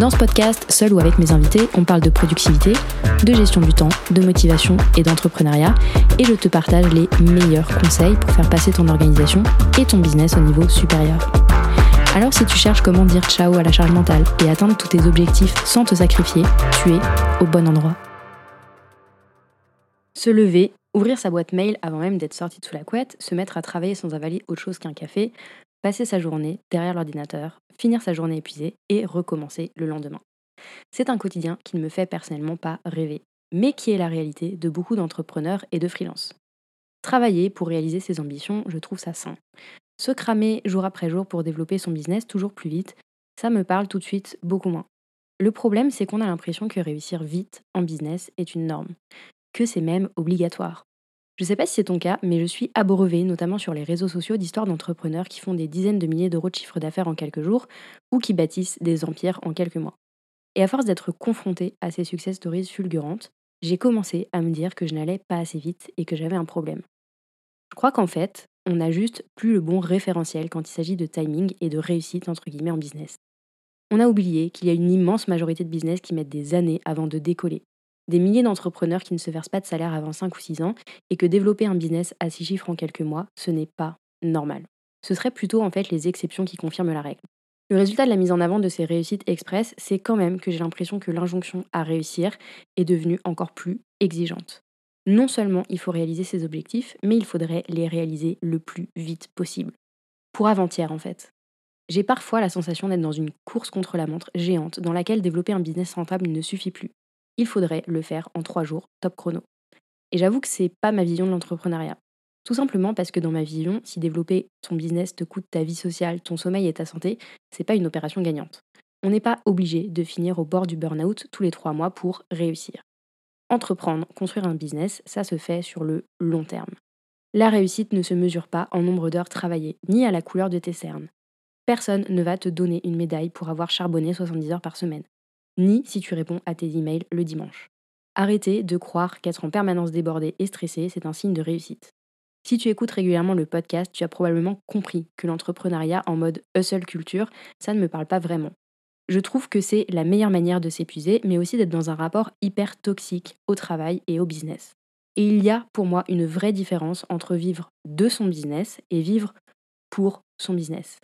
Dans ce podcast, seul ou avec mes invités, on parle de productivité, de gestion du temps, de motivation et d'entrepreneuriat, et je te partage les meilleurs conseils pour faire passer ton organisation et ton business au niveau supérieur. Alors si tu cherches comment dire ciao à la charge mentale et atteindre tous tes objectifs sans te sacrifier, tu es au bon endroit. Se lever, ouvrir sa boîte mail avant même d'être sorti de sous la couette, se mettre à travailler sans avaler autre chose qu'un café, passer sa journée derrière l'ordinateur, finir sa journée épuisée et recommencer le lendemain. C'est un quotidien qui ne me fait personnellement pas rêver, mais qui est la réalité de beaucoup d'entrepreneurs et de freelance. Travailler pour réaliser ses ambitions, je trouve ça sain. Se cramer jour après jour pour développer son business toujours plus vite, ça me parle tout de suite beaucoup moins. Le problème, c'est qu'on a l'impression que réussir vite en business est une norme, que c'est même obligatoire. Je ne sais pas si c'est ton cas, mais je suis abreuvée, notamment sur les réseaux sociaux, d'histoires d'entrepreneurs qui font des dizaines de milliers d'euros de chiffre d'affaires en quelques jours ou qui bâtissent des empires en quelques mois. Et à force d'être confrontée à ces success stories fulgurantes, j'ai commencé à me dire que je n'allais pas assez vite et que j'avais un problème. Je crois qu'en fait, on n'a juste plus le bon référentiel quand il s'agit de timing et de réussite entre guillemets en business. On a oublié qu'il y a une immense majorité de business qui mettent des années avant de décoller des milliers d'entrepreneurs qui ne se versent pas de salaire avant 5 ou 6 ans et que développer un business à 6 chiffres en quelques mois, ce n'est pas normal. Ce serait plutôt en fait les exceptions qui confirment la règle. Le résultat de la mise en avant de ces réussites express, c'est quand même que j'ai l'impression que l'injonction à réussir est devenue encore plus exigeante. Non seulement il faut réaliser ses objectifs, mais il faudrait les réaliser le plus vite possible. Pour avant-hier en fait. J'ai parfois la sensation d'être dans une course contre la montre géante dans laquelle développer un business rentable ne suffit plus il faudrait le faire en trois jours, top chrono. Et j'avoue que c'est pas ma vision de l'entrepreneuriat. Tout simplement parce que dans ma vision, si développer ton business te coûte ta vie sociale, ton sommeil et ta santé, c'est pas une opération gagnante. On n'est pas obligé de finir au bord du burn-out tous les trois mois pour réussir. Entreprendre, construire un business, ça se fait sur le long terme. La réussite ne se mesure pas en nombre d'heures travaillées, ni à la couleur de tes cernes. Personne ne va te donner une médaille pour avoir charbonné 70 heures par semaine ni si tu réponds à tes emails le dimanche. Arrêtez de croire qu'être en permanence débordé et stressé, c'est un signe de réussite. Si tu écoutes régulièrement le podcast, tu as probablement compris que l'entrepreneuriat en mode hustle culture, ça ne me parle pas vraiment. Je trouve que c'est la meilleure manière de s'épuiser, mais aussi d'être dans un rapport hyper toxique au travail et au business. Et il y a pour moi une vraie différence entre vivre de son business et vivre pour son business.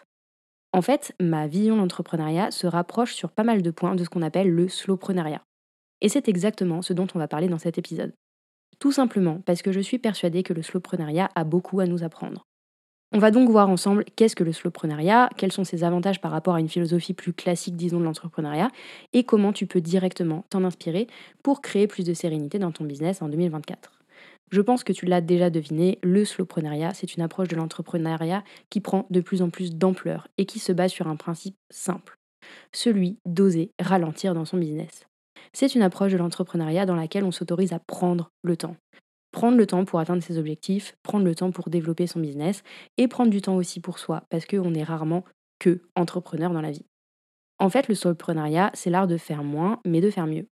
En fait, ma vision d'entrepreneuriat se rapproche sur pas mal de points de ce qu'on appelle le slowpreneuriat. Et c'est exactement ce dont on va parler dans cet épisode. Tout simplement parce que je suis persuadée que le slowpreneuriat a beaucoup à nous apprendre. On va donc voir ensemble qu'est-ce que le slowpreneuriat, quels sont ses avantages par rapport à une philosophie plus classique, disons, de l'entrepreneuriat, et comment tu peux directement t'en inspirer pour créer plus de sérénité dans ton business en 2024. Je pense que tu l'as déjà deviné, le slowpreneuriat, c'est une approche de l'entrepreneuriat qui prend de plus en plus d'ampleur et qui se base sur un principe simple, celui d'oser ralentir dans son business. C'est une approche de l'entrepreneuriat dans laquelle on s'autorise à prendre le temps. Prendre le temps pour atteindre ses objectifs, prendre le temps pour développer son business et prendre du temps aussi pour soi parce qu'on est rarement que entrepreneur dans la vie. En fait, le slowpreneuriat, c'est l'art de faire moins mais de faire mieux.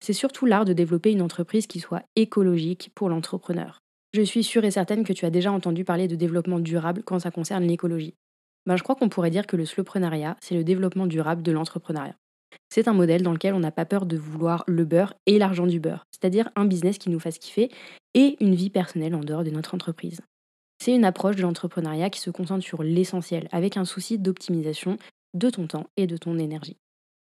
C'est surtout l'art de développer une entreprise qui soit écologique pour l'entrepreneur. Je suis sûre et certaine que tu as déjà entendu parler de développement durable quand ça concerne l'écologie. Ben, je crois qu'on pourrait dire que le slowpreneuriat, c'est le développement durable de l'entrepreneuriat. C'est un modèle dans lequel on n'a pas peur de vouloir le beurre et l'argent du beurre, c'est-à-dire un business qui nous fasse kiffer et une vie personnelle en dehors de notre entreprise. C'est une approche de l'entrepreneuriat qui se concentre sur l'essentiel, avec un souci d'optimisation de ton temps et de ton énergie.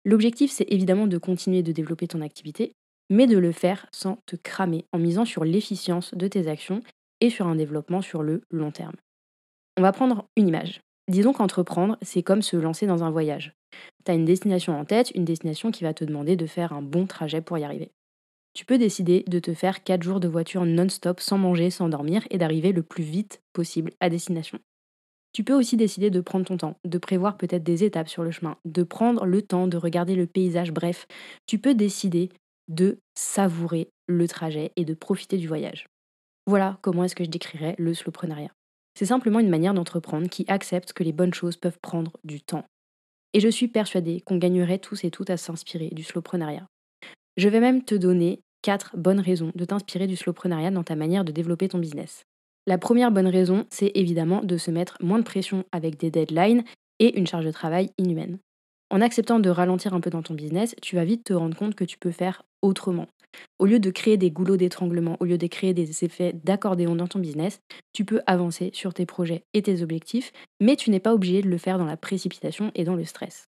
L'objectif, c'est évidemment de continuer de développer ton activité, mais de le faire sans te cramer, en misant sur l'efficience de tes actions et sur un développement sur le long terme. On va prendre une image. Disons qu'entreprendre, c'est comme se lancer dans un voyage. Tu as une destination en tête, une destination qui va te demander de faire un bon trajet pour y arriver. Tu peux décider de te faire 4 jours de voiture non-stop sans manger, sans dormir et d'arriver le plus vite possible à destination. Tu peux aussi décider de prendre ton temps, de prévoir peut-être des étapes sur le chemin, de prendre le temps de regarder le paysage, bref, tu peux décider de savourer le trajet et de profiter du voyage. Voilà comment est-ce que je décrirais le slowpreneuriat. C'est simplement une manière d'entreprendre qui accepte que les bonnes choses peuvent prendre du temps. Et je suis persuadée qu'on gagnerait tous et toutes à s'inspirer du slowpreneuriat. Je vais même te donner quatre bonnes raisons de t'inspirer du slowpreneuriat dans ta manière de développer ton business. La première bonne raison, c'est évidemment de se mettre moins de pression avec des deadlines et une charge de travail inhumaine. En acceptant de ralentir un peu dans ton business, tu vas vite te rendre compte que tu peux faire autrement. Au lieu de créer des goulots d'étranglement, au lieu de créer des effets d'accordéon dans ton business, tu peux avancer sur tes projets et tes objectifs, mais tu n'es pas obligé de le faire dans la précipitation et dans le stress.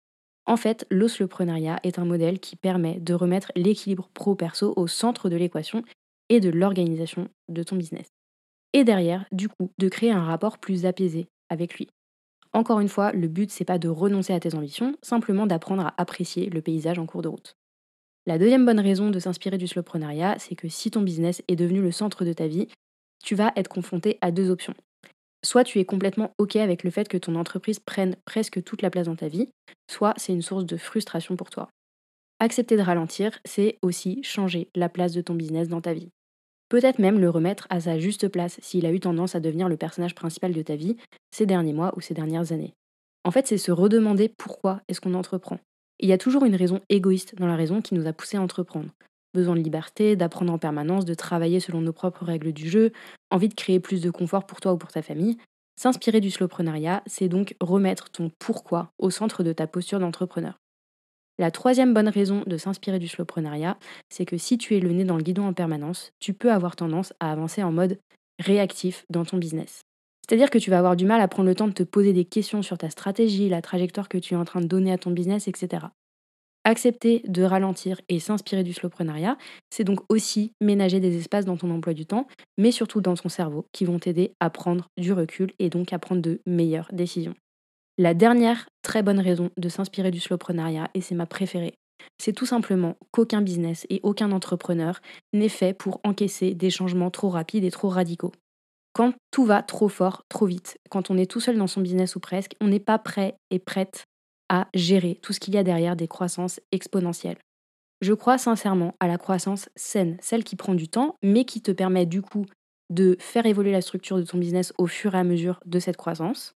En fait, l'oslepreneuriat est un modèle qui permet de remettre l'équilibre pro-perso au centre de l'équation et de l'organisation de ton business et derrière, du coup, de créer un rapport plus apaisé avec lui. Encore une fois, le but, c'est pas de renoncer à tes ambitions, simplement d'apprendre à apprécier le paysage en cours de route. La deuxième bonne raison de s'inspirer du slowpreneuriat, c'est que si ton business est devenu le centre de ta vie, tu vas être confronté à deux options. Soit tu es complètement OK avec le fait que ton entreprise prenne presque toute la place dans ta vie, soit c'est une source de frustration pour toi. Accepter de ralentir, c'est aussi changer la place de ton business dans ta vie. Peut-être même le remettre à sa juste place s'il a eu tendance à devenir le personnage principal de ta vie ces derniers mois ou ces dernières années. En fait, c'est se redemander pourquoi est-ce qu'on entreprend. il y a toujours une raison égoïste dans la raison qui nous a poussé à entreprendre. Besoin de liberté, d'apprendre en permanence, de travailler selon nos propres règles du jeu, envie de créer plus de confort pour toi ou pour ta famille. S'inspirer du slowpreneuriat, c'est donc remettre ton pourquoi au centre de ta posture d'entrepreneur. La troisième bonne raison de s'inspirer du slowpreneuriat, c'est que si tu es le nez dans le guidon en permanence, tu peux avoir tendance à avancer en mode réactif dans ton business. C'est-à-dire que tu vas avoir du mal à prendre le temps de te poser des questions sur ta stratégie, la trajectoire que tu es en train de donner à ton business, etc. Accepter de ralentir et s'inspirer du slowpreneuriat, c'est donc aussi ménager des espaces dans ton emploi du temps, mais surtout dans ton cerveau, qui vont t'aider à prendre du recul et donc à prendre de meilleures décisions. La dernière très bonne raison de s'inspirer du slowpreneuriat, et c'est ma préférée, c'est tout simplement qu'aucun business et aucun entrepreneur n'est fait pour encaisser des changements trop rapides et trop radicaux. Quand tout va trop fort, trop vite, quand on est tout seul dans son business ou presque, on n'est pas prêt et prête à gérer tout ce qu'il y a derrière des croissances exponentielles. Je crois sincèrement à la croissance saine, celle qui prend du temps, mais qui te permet du coup de faire évoluer la structure de ton business au fur et à mesure de cette croissance,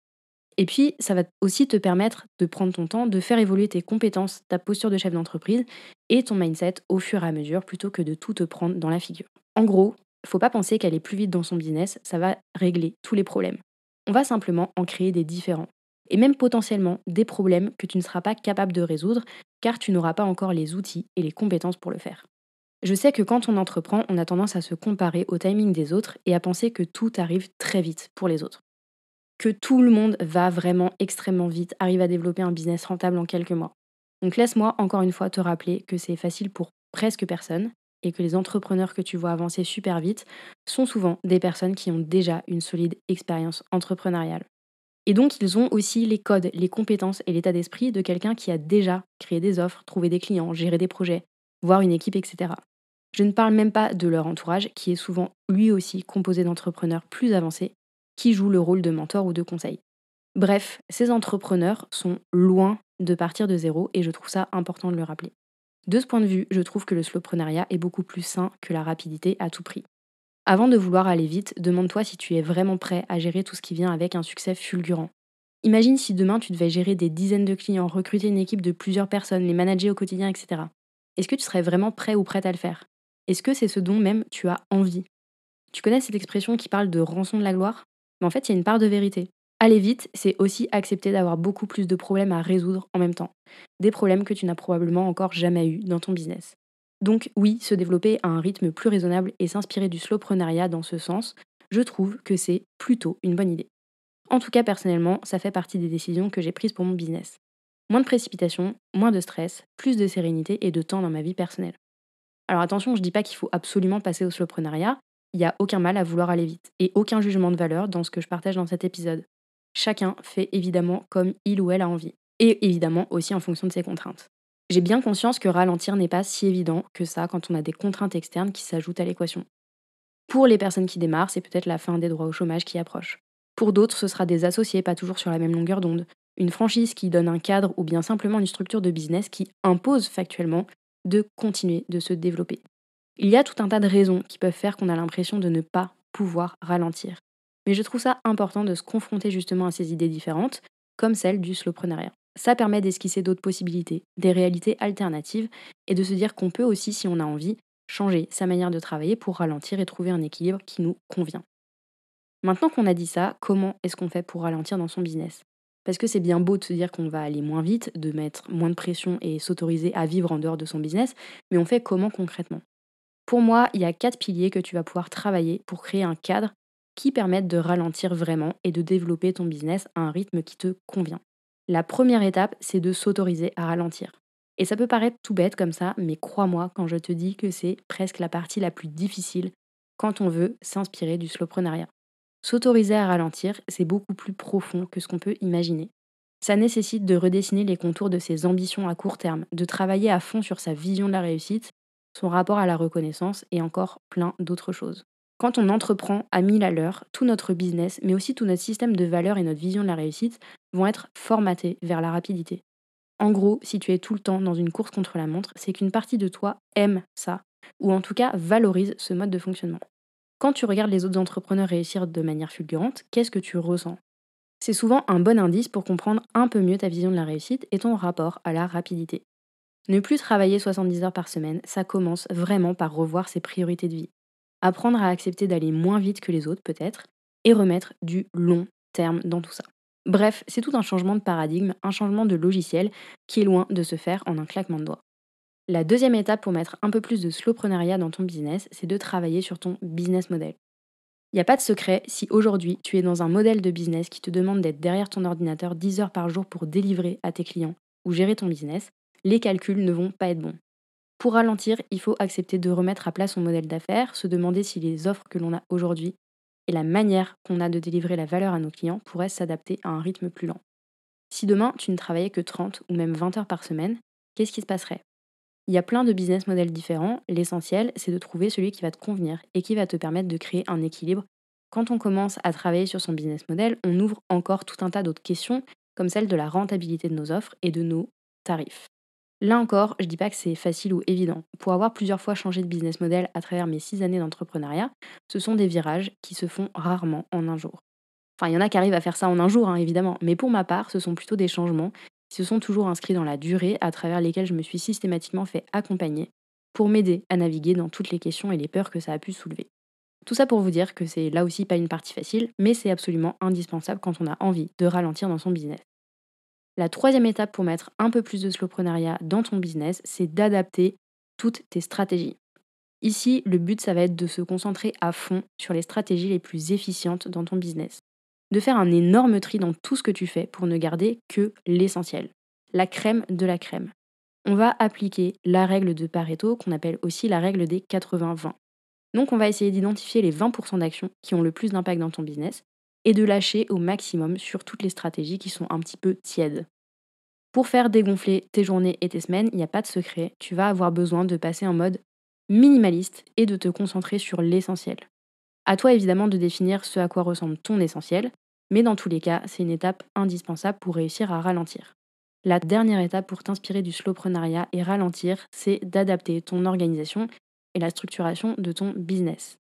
et puis, ça va aussi te permettre de prendre ton temps, de faire évoluer tes compétences, ta posture de chef d'entreprise et ton mindset au fur et à mesure plutôt que de tout te prendre dans la figure. En gros, faut pas penser qu'aller plus vite dans son business, ça va régler tous les problèmes. On va simplement en créer des différents. Et même potentiellement des problèmes que tu ne seras pas capable de résoudre car tu n'auras pas encore les outils et les compétences pour le faire. Je sais que quand on entreprend, on a tendance à se comparer au timing des autres et à penser que tout arrive très vite pour les autres que tout le monde va vraiment extrêmement vite, arrive à développer un business rentable en quelques mois. Donc laisse-moi encore une fois te rappeler que c'est facile pour presque personne et que les entrepreneurs que tu vois avancer super vite sont souvent des personnes qui ont déjà une solide expérience entrepreneuriale. Et donc ils ont aussi les codes, les compétences et l'état d'esprit de quelqu'un qui a déjà créé des offres, trouvé des clients, géré des projets, voire une équipe, etc. Je ne parle même pas de leur entourage qui est souvent lui aussi composé d'entrepreneurs plus avancés qui joue le rôle de mentor ou de conseil. Bref, ces entrepreneurs sont loin de partir de zéro et je trouve ça important de le rappeler. De ce point de vue, je trouve que le slowpreneuriat est beaucoup plus sain que la rapidité à tout prix. Avant de vouloir aller vite, demande-toi si tu es vraiment prêt à gérer tout ce qui vient avec un succès fulgurant. Imagine si demain tu devais gérer des dizaines de clients, recruter une équipe de plusieurs personnes, les manager au quotidien, etc. Est-ce que tu serais vraiment prêt ou prête à le faire? Est-ce que c'est ce dont même tu as envie? Tu connais cette expression qui parle de rançon de la gloire? Mais en fait, il y a une part de vérité. Aller vite, c'est aussi accepter d'avoir beaucoup plus de problèmes à résoudre en même temps. Des problèmes que tu n'as probablement encore jamais eu dans ton business. Donc oui, se développer à un rythme plus raisonnable et s'inspirer du slowpreneuriat dans ce sens, je trouve que c'est plutôt une bonne idée. En tout cas, personnellement, ça fait partie des décisions que j'ai prises pour mon business. Moins de précipitation, moins de stress, plus de sérénité et de temps dans ma vie personnelle. Alors attention, je dis pas qu'il faut absolument passer au slowpreneuriat, il n'y a aucun mal à vouloir aller vite et aucun jugement de valeur dans ce que je partage dans cet épisode. Chacun fait évidemment comme il ou elle a envie, et évidemment aussi en fonction de ses contraintes. J'ai bien conscience que ralentir n'est pas si évident que ça quand on a des contraintes externes qui s'ajoutent à l'équation. Pour les personnes qui démarrent, c'est peut-être la fin des droits au chômage qui approche. Pour d'autres, ce sera des associés pas toujours sur la même longueur d'onde, une franchise qui donne un cadre ou bien simplement une structure de business qui impose factuellement de continuer de se développer. Il y a tout un tas de raisons qui peuvent faire qu'on a l'impression de ne pas pouvoir ralentir. Mais je trouve ça important de se confronter justement à ces idées différentes, comme celle du slowpreneuriat. Ça permet d'esquisser d'autres possibilités, des réalités alternatives, et de se dire qu'on peut aussi, si on a envie, changer sa manière de travailler pour ralentir et trouver un équilibre qui nous convient. Maintenant qu'on a dit ça, comment est-ce qu'on fait pour ralentir dans son business? Parce que c'est bien beau de se dire qu'on va aller moins vite, de mettre moins de pression et s'autoriser à vivre en dehors de son business, mais on fait comment concrètement? Pour moi, il y a quatre piliers que tu vas pouvoir travailler pour créer un cadre qui permette de ralentir vraiment et de développer ton business à un rythme qui te convient. La première étape, c'est de s'autoriser à ralentir. Et ça peut paraître tout bête comme ça, mais crois-moi quand je te dis que c'est presque la partie la plus difficile quand on veut s'inspirer du slowpreneuriat. S'autoriser à ralentir, c'est beaucoup plus profond que ce qu'on peut imaginer. Ça nécessite de redessiner les contours de ses ambitions à court terme, de travailler à fond sur sa vision de la réussite, son rapport à la reconnaissance et encore plein d'autres choses. Quand on entreprend à mille à l'heure, tout notre business, mais aussi tout notre système de valeurs et notre vision de la réussite vont être formatés vers la rapidité. En gros, si tu es tout le temps dans une course contre la montre, c'est qu'une partie de toi aime ça, ou en tout cas valorise ce mode de fonctionnement. Quand tu regardes les autres entrepreneurs réussir de manière fulgurante, qu'est-ce que tu ressens? C'est souvent un bon indice pour comprendre un peu mieux ta vision de la réussite et ton rapport à la rapidité. Ne plus travailler 70 heures par semaine, ça commence vraiment par revoir ses priorités de vie. Apprendre à accepter d'aller moins vite que les autres peut-être, et remettre du long terme dans tout ça. Bref, c'est tout un changement de paradigme, un changement de logiciel qui est loin de se faire en un claquement de doigts. La deuxième étape pour mettre un peu plus de slowpreneuriat dans ton business, c'est de travailler sur ton business model. Il n'y a pas de secret si aujourd'hui tu es dans un modèle de business qui te demande d'être derrière ton ordinateur 10 heures par jour pour délivrer à tes clients ou gérer ton business, les calculs ne vont pas être bons. Pour ralentir, il faut accepter de remettre à plat son modèle d'affaires, se demander si les offres que l'on a aujourd'hui et la manière qu'on a de délivrer la valeur à nos clients pourraient s'adapter à un rythme plus lent. Si demain tu ne travaillais que 30 ou même 20 heures par semaine, qu'est-ce qui se passerait? Il y a plein de business models différents. L'essentiel, c'est de trouver celui qui va te convenir et qui va te permettre de créer un équilibre. Quand on commence à travailler sur son business model, on ouvre encore tout un tas d'autres questions, comme celle de la rentabilité de nos offres et de nos tarifs. Là encore, je dis pas que c'est facile ou évident. Pour avoir plusieurs fois changé de business model à travers mes six années d'entrepreneuriat, ce sont des virages qui se font rarement en un jour. Enfin, il y en a qui arrivent à faire ça en un jour, hein, évidemment, mais pour ma part, ce sont plutôt des changements se sont toujours inscrits dans la durée à travers lesquels je me suis systématiquement fait accompagner pour m'aider à naviguer dans toutes les questions et les peurs que ça a pu soulever. Tout ça pour vous dire que c'est là aussi pas une partie facile, mais c'est absolument indispensable quand on a envie de ralentir dans son business. La troisième étape pour mettre un peu plus de slowpreneuriat dans ton business, c'est d'adapter toutes tes stratégies. Ici, le but, ça va être de se concentrer à fond sur les stratégies les plus efficientes dans ton business de faire un énorme tri dans tout ce que tu fais pour ne garder que l'essentiel, la crème de la crème. On va appliquer la règle de Pareto qu'on appelle aussi la règle des 80-20. Donc on va essayer d'identifier les 20% d'actions qui ont le plus d'impact dans ton business et de lâcher au maximum sur toutes les stratégies qui sont un petit peu tièdes. Pour faire dégonfler tes journées et tes semaines, il n'y a pas de secret, tu vas avoir besoin de passer en mode minimaliste et de te concentrer sur l'essentiel. À toi évidemment de définir ce à quoi ressemble ton essentiel, mais dans tous les cas, c'est une étape indispensable pour réussir à ralentir. La dernière étape pour t'inspirer du slowpreneuriat et ralentir, c'est d'adapter ton organisation et la structuration de ton business.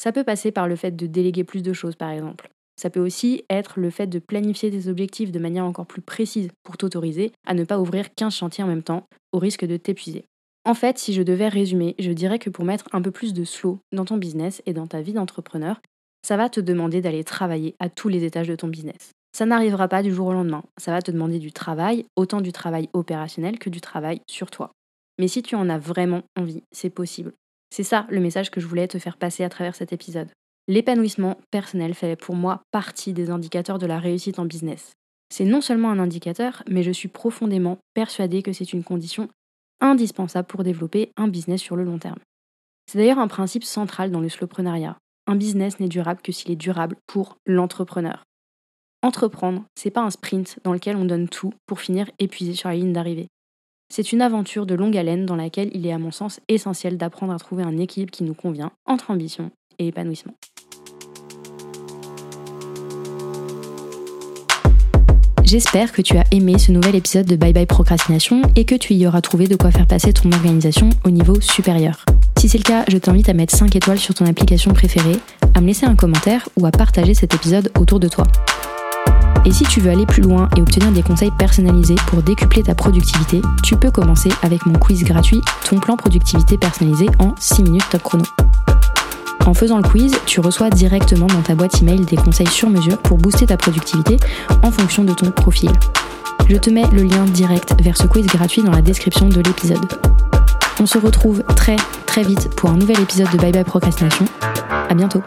Ça peut passer par le fait de déléguer plus de choses par exemple. Ça peut aussi être le fait de planifier tes objectifs de manière encore plus précise pour t'autoriser à ne pas ouvrir 15 chantiers en même temps, au risque de t'épuiser. En fait, si je devais résumer, je dirais que pour mettre un peu plus de slow dans ton business et dans ta vie d'entrepreneur, ça va te demander d'aller travailler à tous les étages de ton business. Ça n'arrivera pas du jour au lendemain. Ça va te demander du travail, autant du travail opérationnel que du travail sur toi. Mais si tu en as vraiment envie, c'est possible. C'est ça le message que je voulais te faire passer à travers cet épisode. L'épanouissement personnel fait pour moi partie des indicateurs de la réussite en business. C'est non seulement un indicateur, mais je suis profondément persuadée que c'est une condition indispensable pour développer un business sur le long terme. C'est d'ailleurs un principe central dans le slowpreneuriat. Un business n'est durable que s'il est durable pour l'entrepreneur. Entreprendre, c'est pas un sprint dans lequel on donne tout pour finir épuisé sur la ligne d'arrivée. C'est une aventure de longue haleine dans laquelle il est à mon sens essentiel d'apprendre à trouver un équilibre qui nous convient entre ambition et épanouissement. J'espère que tu as aimé ce nouvel épisode de Bye Bye Procrastination et que tu y auras trouvé de quoi faire passer ton organisation au niveau supérieur. Si c'est le cas, je t'invite à mettre 5 étoiles sur ton application préférée, à me laisser un commentaire ou à partager cet épisode autour de toi. Et si tu veux aller plus loin et obtenir des conseils personnalisés pour décupler ta productivité, tu peux commencer avec mon quiz gratuit Ton plan productivité personnalisé en 6 minutes top chrono. En faisant le quiz, tu reçois directement dans ta boîte email des conseils sur mesure pour booster ta productivité en fonction de ton profil. Je te mets le lien direct vers ce quiz gratuit dans la description de l'épisode. On se retrouve très très vite pour un nouvel épisode de Bye Bye Procrastination. À bientôt.